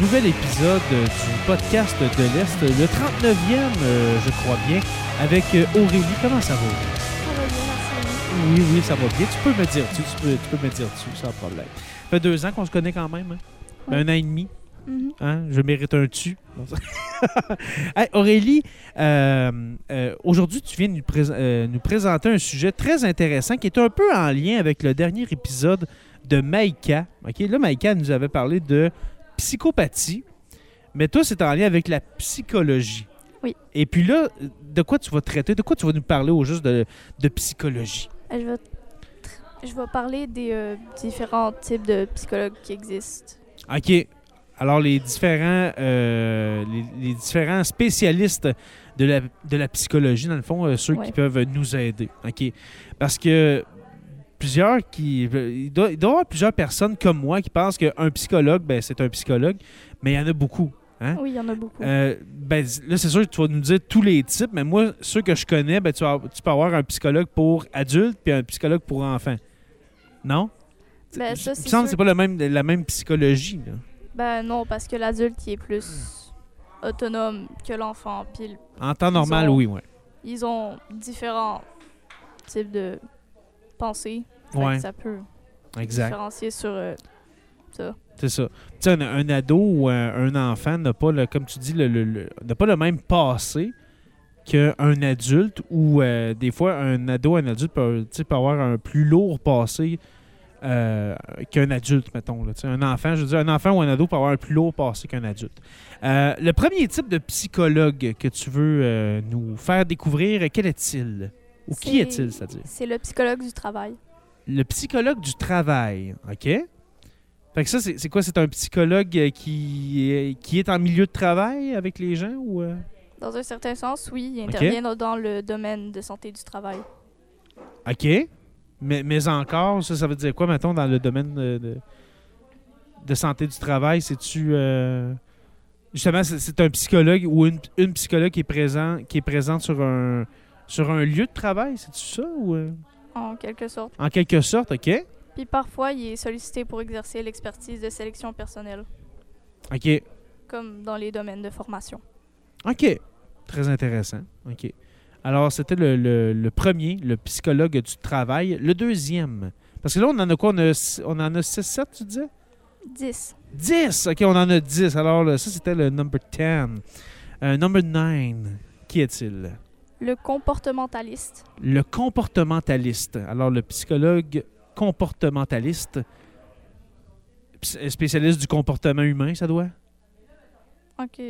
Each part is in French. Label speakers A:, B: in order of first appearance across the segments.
A: Nouvel épisode du podcast de l'Est, le 39e, euh, je crois bien, avec euh, Aurélie. Comment ça va?
B: Ça va bien, merci.
A: Oui, oui, ça va bien. Tu peux me dire dessus, tu peux, tu peux me dire dessus, sans problème. Ça fait deux ans qu'on se connaît quand même, hein?
B: Ouais.
A: Un an et demi.
B: Mhm.
A: Hein? Je mérite un tu. Hey, Aurélie, euh, euh, aujourd'hui, tu viens nous, nous présenter un sujet très intéressant qui est un peu en lien avec le dernier épisode de Maïka. OK? Là, Maïka nous avait parlé de psychopathie, mais toi, c'est en lien avec la psychologie.
B: Oui.
A: Et puis là, de quoi tu vas traiter? De quoi tu vas nous parler au juste de, de psychologie?
B: Euh, Je vais, je vais parler des euh, différents types de psychologues qui existent.
A: OK. Alors, les différents, euh, les, les différents spécialistes de la, de la psychologie, dans le fond, euh, ceux
B: Ouais.
A: qui peuvent nous aider. OK. Parce que plusieurs qui. Il doit, il doit y avoir plusieurs personnes comme moi qui pensent qu'un psychologue, ben, c'est un psychologue, mais il y en a beaucoup. Hein?
B: Oui, il y en a beaucoup.
A: Euh, ben, là, c'est sûr que tu vas nous dire tous les types, mais moi, ceux que je connais, ben, tu, vas- tu peux avoir un psychologue pour adultes puis un psychologue pour enfants. Non?
B: Ben, ça,
A: Il
B: c'est
A: semble que c'est pas le même, la même psychologie. Là.
B: Ben non, parce que l'adulte qui est plus autonome que l'enfant,
A: En temps normal,
B: ont-
A: oui, oui.
B: ils ont différents types de
A: Ouais.
B: Ça peut
A: Exact.
B: différencier sur euh, ça.
A: C'est ça. Tu sais, un, un ado ou un, un enfant n'a pas, le, comme tu dis, le, le- le- n'a pas le même passé qu'un adulte ou euh, des fois, un ado, un adulte peut, peut avoir un plus lourd passé euh, qu'un adulte, mettons. là. Un enfant, je veux dire, un enfant ou un ado peut avoir un plus lourd passé qu'un adulte. Euh, le premier type de psychologue que tu veux nous faire découvrir, quel est-il? Ou qui est-il, c'est-à-dire?
B: C'est le psychologue du travail.
A: Le psychologue du travail, OK? Fait que ça, c'est quoi? C'est un psychologue euh, qui, est- qui est en milieu de travail avec les gens ou... euh?
B: Dans un certain sens, oui, il intervient dans- dans le domaine de santé du travail.
A: OK. Mais, mais encore, ça, ça veut dire quoi, mettons, dans le domaine de, de, de santé du travail? C'est-tu... euh, Justement, c'est- c'est un psychologue ou une, une psychologue qui est, présent, qui est présente sur un, sur un lieu de travail? C'est-tu ça? Ou, euh?
B: En quelque sorte.
A: En quelque sorte, OK.
B: Puis parfois, il est sollicité pour exercer l'expertise de sélection personnelle,
A: OK.
B: comme dans les domaines de formation.
A: OK. Très intéressant. OK. Alors, c'était le, le- le premier, le psychologue du travail. Le deuxième. Parce que là, on en a quoi? On, a on en a 6, 7, tu disais?
B: 10.
A: 10! OK, on en a 10. Alors, là, ça, c'était le number 10. Euh, number 9. Qui est-il?
B: Le comportementaliste.
A: Le comportementaliste. Alors, le psychologue comportementaliste, spécialiste du comportement humain, ça doit?
B: Ok.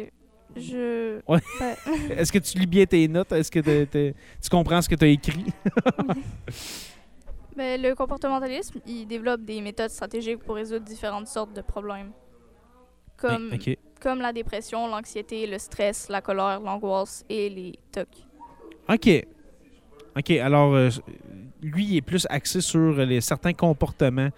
B: Je.
A: Ouais.
B: Ben,
A: Est-ce que tu lis bien tes notes? Est-ce que t'es- t'es- tu comprends ce que tu as écrit?
B: ben, le comportementalisme, il développe des méthodes stratégiques pour résoudre différentes sortes de problèmes. Comme, comme la dépression, l'anxiété, le stress, la colère, l'angoisse et les TOC.
A: OK. OK. Alors, euh, lui, il est plus axé sur les, certains comportements.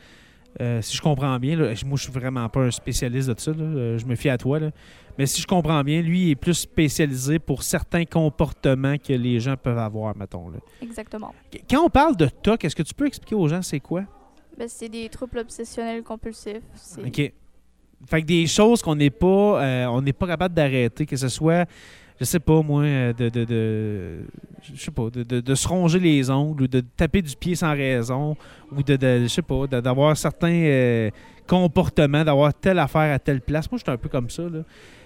A: Euh, si je comprends bien, là, moi, je suis vraiment pas un spécialiste de ça. là, euh, je me fie à toi. là. Mais si je comprends bien, lui, il est plus spécialisé pour certains comportements que les gens peuvent avoir, mettons. Là.
B: Exactement.
A: Qu- Quand on parle de TOC, est-ce que tu peux expliquer aux gens c'est quoi?
B: Ben, c'est des troubles obsessionnels compulsifs.
A: OK. Fait que des choses qu'on n'est pas, euh, on n'est pas capable d'arrêter, que ce soit, je sais pas moi, euh, de, de, de- je sais pas, de, de- de se ronger les ongles ou de taper du pied sans raison ou de, je sais pas, d'avoir certains euh, comportements, d'avoir telle affaire à telle place. Moi, je suis un peu comme ça. Là.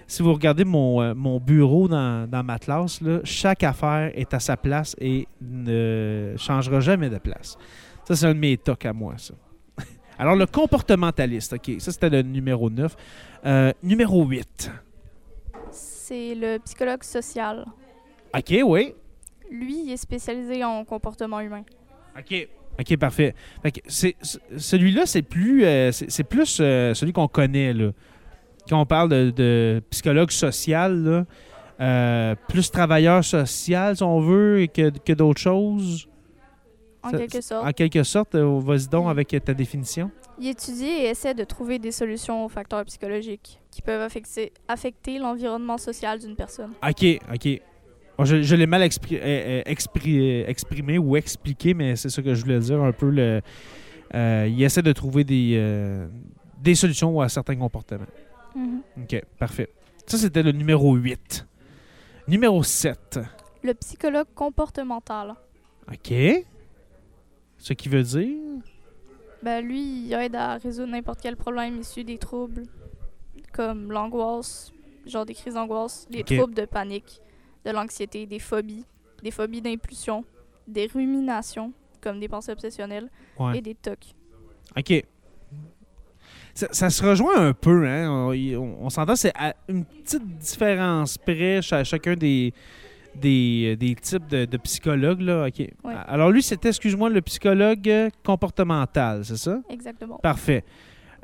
A: Si vous regardez mon, euh, mon bureau dans, dans ma classe, là, chaque affaire est à sa place et ne changera jamais de place. Ça, c'est un de mes tocs à moi, ça. Alors, le comportementaliste, OK, ça c'était le numéro 9. Euh, numéro 8.
B: C'est le psychologue social.
A: OK, oui.
B: Lui, il est spécialisé en comportement humain.
A: OK. OK, parfait. Fait que c'est, c- celui-là, c'est plus, euh, c'est, c'est plus euh, celui qu'on connaît, là. Quand on parle de, de psychologue social, là, euh, plus travailleur social, si on veut, que, que d'autres choses.
B: En
A: Ça-
B: quelque sorte.
A: En quelque sorte, euh, vas-y donc avec ta définition.
B: Il étudie et essaie de trouver des solutions aux facteurs psychologiques qui peuvent affecter, affecter l'environnement social d'une personne.
A: OK, OK. Bon, je je l'ai mal expri- euh, euh, expri- euh, exprimé ou expliqué, mais c'est ça que je voulais dire un peu. Le, euh, il essaie de trouver des, euh, des solutions à certains comportements.
B: Mhm.
A: OK, parfait. Ça, c'était le numéro 8. Numéro 7.
B: Le psychologue comportemental.
A: OK. Ce qui veut dire...
B: Ben, lui, il aide à résoudre n'importe quel problème issu des troubles, comme l'angoisse, genre des crises d'angoisse,
A: Ok.
B: troubles de panique, de l'anxiété, des phobies, des phobies d'impulsion, des ruminations, comme des pensées obsessionnelles,
A: Ouais.
B: et des tocs.
A: OK. Ça, ça se rejoint un peu, hein? On, y- on- on s'entend, c'est à une petite différence près à chacun des, des, des types de, de psychologues, là. OK.
B: Ouais.
A: Alors, lui, c'était, excuse-moi, le psychologue euh, comportemental, c'est ça?
B: Exactement.
A: Parfait.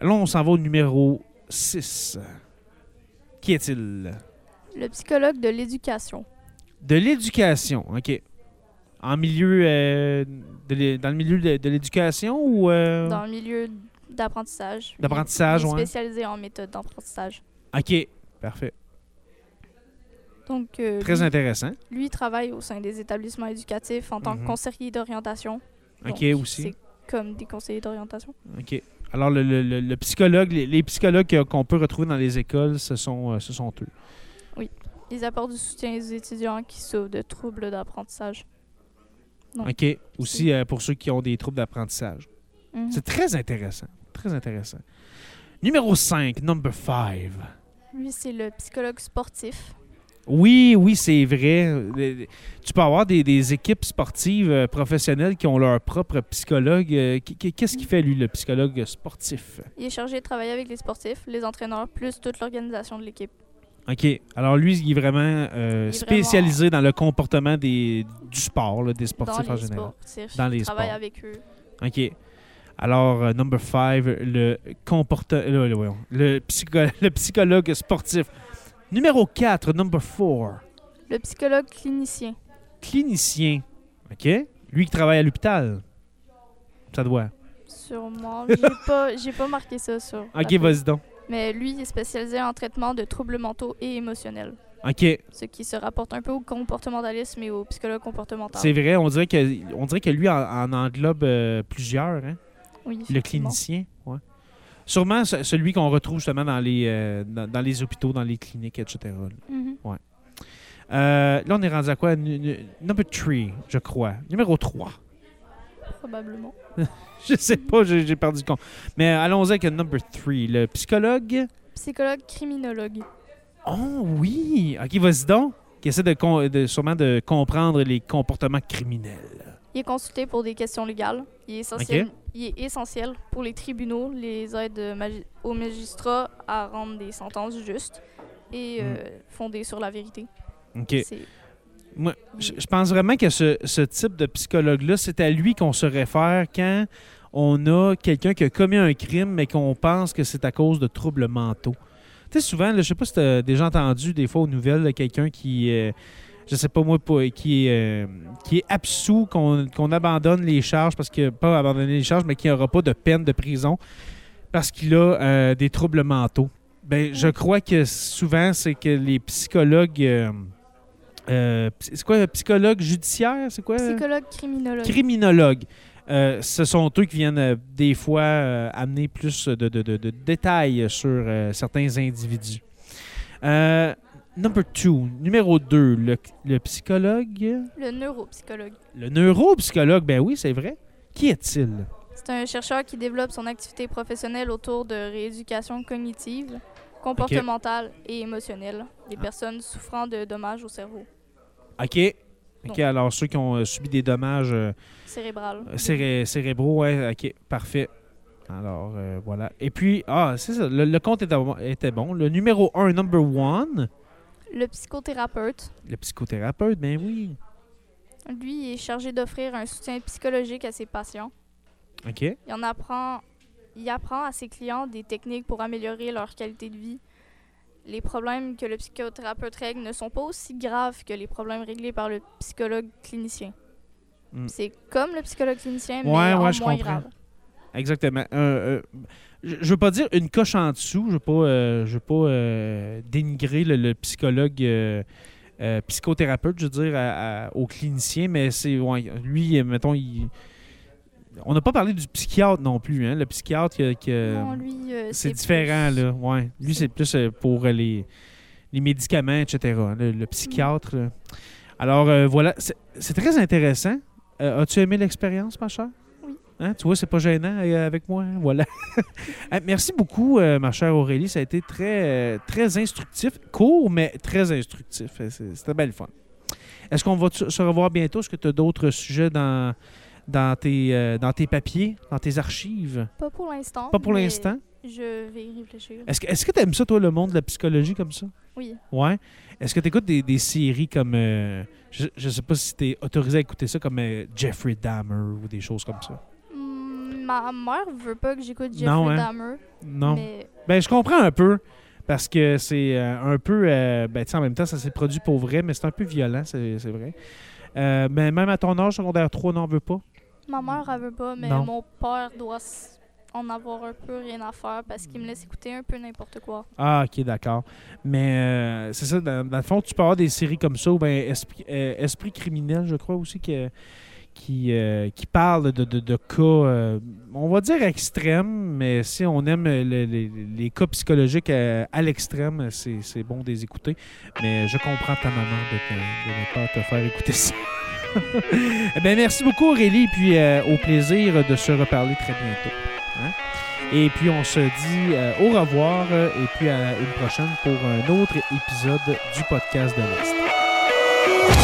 A: Là, on s'en va au numéro 6. Qui est-il?
B: Le psychologue de l'éducation.
A: De l'éducation, OK. En milieu, euh, de dans le milieu de, de l'éducation ou... euh,
B: Dans le milieu d'apprentissage.
A: D'apprentissage, ouais.
B: spécialisé en méthode d'apprentissage.
A: OK, parfait.
B: Donc, euh,
A: Très
B: lui,
A: intéressant.
B: lui, il travaille au sein des établissements éducatifs en tant
A: Mhm.
B: que conseiller d'orientation.
A: OK,
B: Donc,
A: aussi.
B: C'est comme des conseillers d'orientation.
A: OK. Alors, le, le- le- psychologue, les, les psychologues qu'on peut retrouver dans les écoles, ce sont, euh, ce sont eux.
B: Ils apportent du soutien aux étudiants qui souffrent de troubles d'apprentissage.
A: OK. Aussi euh, pour ceux qui ont des troubles d'apprentissage.
B: Mhm.
A: C'est très intéressant. Très intéressant. Numéro 5, number 5.
B: Lui, c'est le psychologue sportif.
A: Oui, oui, c'est vrai. Tu peux avoir des, des équipes sportives euh, professionnelles qui ont leur propre psychologue. Euh, qui- qui- Qu'est-ce qu'il fait, lui, le psychologue sportif?
B: Il est chargé de travailler avec les sportifs, les entraîneurs, plus toute l'organisation de l'équipe.
A: OK. Alors, lui, il est vraiment euh, spécialisé dans le comportement des, du sport, là, des
B: Dans
A: sportifs en général.
B: sportifs.
A: Dans les
B: il travaille
A: sports.
B: avec eux.
A: OK. Alors, euh, number 5, le, comporte... le, le- voyons, le psycho- le psychologue sportif. Numéro 4, number 4,
B: Le psychologue clinicien.
A: clinicien. OK? Lui qui travaille à l'hôpital. Ça doit.
B: Sûrement. J'ai pas, j'ai pas marqué ça sur.
A: OK, vas-y donc.
B: Mais lui, il est spécialisé en traitement de troubles mentaux et émotionnels.
A: OK.
B: Ce qui se rapporte un peu au comportementalisme et au psychologue comportemental.
A: C'est vrai, on dirait que, on dirait que lui en, en englobe euh, plusieurs, hein?
B: Oui,
A: Le clinicien, ouais. Sûrement ce- celui qu'on retrouve justement dans les, euh, dans, dans les hôpitaux, dans les cliniques, etc. là.
B: Mhm.
A: Euh, là, on est rendu à quoi? Nu- nu- Number 3, je crois. Numéro 3.
B: Probablement.
A: Je sais pas, j'ai perdu le compte. Mais allons-y avec le number 3. Le psychologue.
B: Psychologue criminologue.
A: Oh oui! Ok, vas-y donc. Qui essaie de, sûrement de comprendre les comportements criminels.
B: Il est consulté pour des questions légales. Il est essentiel, il est essentiel pour les tribunaux, les aides magi- aux magistrats à rendre des sentences justes et euh, fondées sur la vérité.
A: Ok. Moi, je, je pense vraiment que ce, ce type de psychologue-là, c'est à lui qu'on se réfère quand on a quelqu'un qui a commis un crime, mais qu'on pense que c'est à cause de troubles mentaux. Tu sais, souvent, là, je sais pas si tu as déjà entendu des fois aux nouvelles de quelqu'un qui, euh, je sais pas moi, pas- qui, est, euh, qui est absous, qu'on qu'on abandonne les charges, parce que, pas abandonner les charges, mais qui n'aura pas de peine de prison parce qu'il a euh, des troubles mentaux. Ben, je crois que souvent, c'est que les psychologues. euh, euh, psy- c'est quoi, psychologue judiciaire? C'est quoi?
B: Psychologue criminologue.
A: Criminologue. Euh, ce sont eux qui viennent euh, des fois euh, amener plus de, de- de- de détails sur euh, certains individus. Euh, number two, numéro 2, le, le psychologue.
B: le neuropsychologue.
A: Le neuropsychologue, ben oui, c'est vrai. Qui est-il?
B: C'est un chercheur qui développe son activité professionnelle autour de rééducation cognitive, comportementale et émotionnelle des
A: Ah.
B: personnes souffrant de dommages au cerveau
A: OK. OK, alors ceux qui ont euh, subi des dommages euh,
B: cérébral.
A: céré- cérébraux, ouais, OK, parfait. Alors, euh, voilà. Et puis, ah, c'est ça, le, le compte était, bon- était bon. Le numéro 1, number 1,
B: Le psychothérapeute,
A: le psychothérapeute, ben oui.
B: lui, est chargé d'offrir un soutien psychologique à ses patients.
A: OK.
B: Il en apprend, il apprend à ses clients des techniques pour améliorer leur qualité de vie. Les problèmes que le psychothérapeute règle ne sont pas aussi graves que les problèmes réglés par le psychologue clinicien.
A: Mm.
B: C'est comme le psychologue clinicien, mais
A: Ouais,
B: en
A: ouais, je
B: moins
A: comprends.
B: grave.
A: Exactement. Euh, euh, je je veux pas dire une coche en dessous. Je veux pas, euh, je veux pas euh, dénigrer le, le psychologue, psychothérapeute, je veux dire, à- à- au clinicien, mais c'est ouais, lui, mettons, il, on n'a pas parlé du psychiatre non plus, hein? Le psychiatre que, que-
B: non, lui,
A: c'est
B: plus-
A: différent, là. Ouais. Lui, c'est plus pour les, les médicaments, etc. Le, le psychiatre. là. Alors, voilà. C'est c'est très intéressant. As-tu aimé l'expérience, ma chère? Hein? Tu vois, c'est pas gênant euh, avec moi. hein? Voilà. Merci beaucoup, euh, ma chère Aurélie. Ça a été très, euh, très instructif. Court, mais très instructif. C'était belle fun. Est-ce qu'on va se revoir bientôt? Est-ce que tu as d'autres sujets dans, dans, tes, euh, dans tes papiers, dans tes archives?
B: Pas pour l'instant.
A: Pas pour
B: mais
A: l'instant?
B: Je vais y réfléchir.
A: Est-ce que tu aimes ça, toi, le monde de la psychologie comme ça?
B: Oui.
A: Ouais. Est-ce que tu écoutes des, des séries comme. euh, je, je sais pas si tu es autorisé à écouter ça comme euh, Jeffrey Dahmer ou des choses comme ça.
B: Ma mère veut pas que j'écoute Jeffrey
A: Non, hein?
B: Dahmer.
A: Non.
B: Mais
A: Ben, je comprends un peu. Parce que c'est euh, un peu. euh, ben, en même temps, ça s'est produit pour vrai, mais c'est un peu violent, c'est c'est vrai. Euh, mais même à ton âge, secondaire 3, n'en veut pas?
B: ma mère, elle veut pas. Mais
A: Non.
B: mon père doit en avoir un peu rien à faire parce qu'il me laisse écouter un peu n'importe quoi.
A: Ah, ok, d'accord. Mais euh, c'est ça, dans, dans le fond, tu peux avoir des séries comme ça, ou bien Esprit, euh, Esprit criminel, je crois aussi, que, qui, euh, qui parle de, de- cas, euh, on va dire extrêmes, mais si on aime le- le- les cas psychologiques euh, à l'extrême, c'est bon de les écouter. Mais je comprends ta maman de, ne pas te faire écouter ça. bien, merci beaucoup Aurélie, puis au plaisir de se reparler très bientôt. Hein? Et puis on se dit au revoir et puis à une prochaine pour un autre épisode du podcast de l'Est.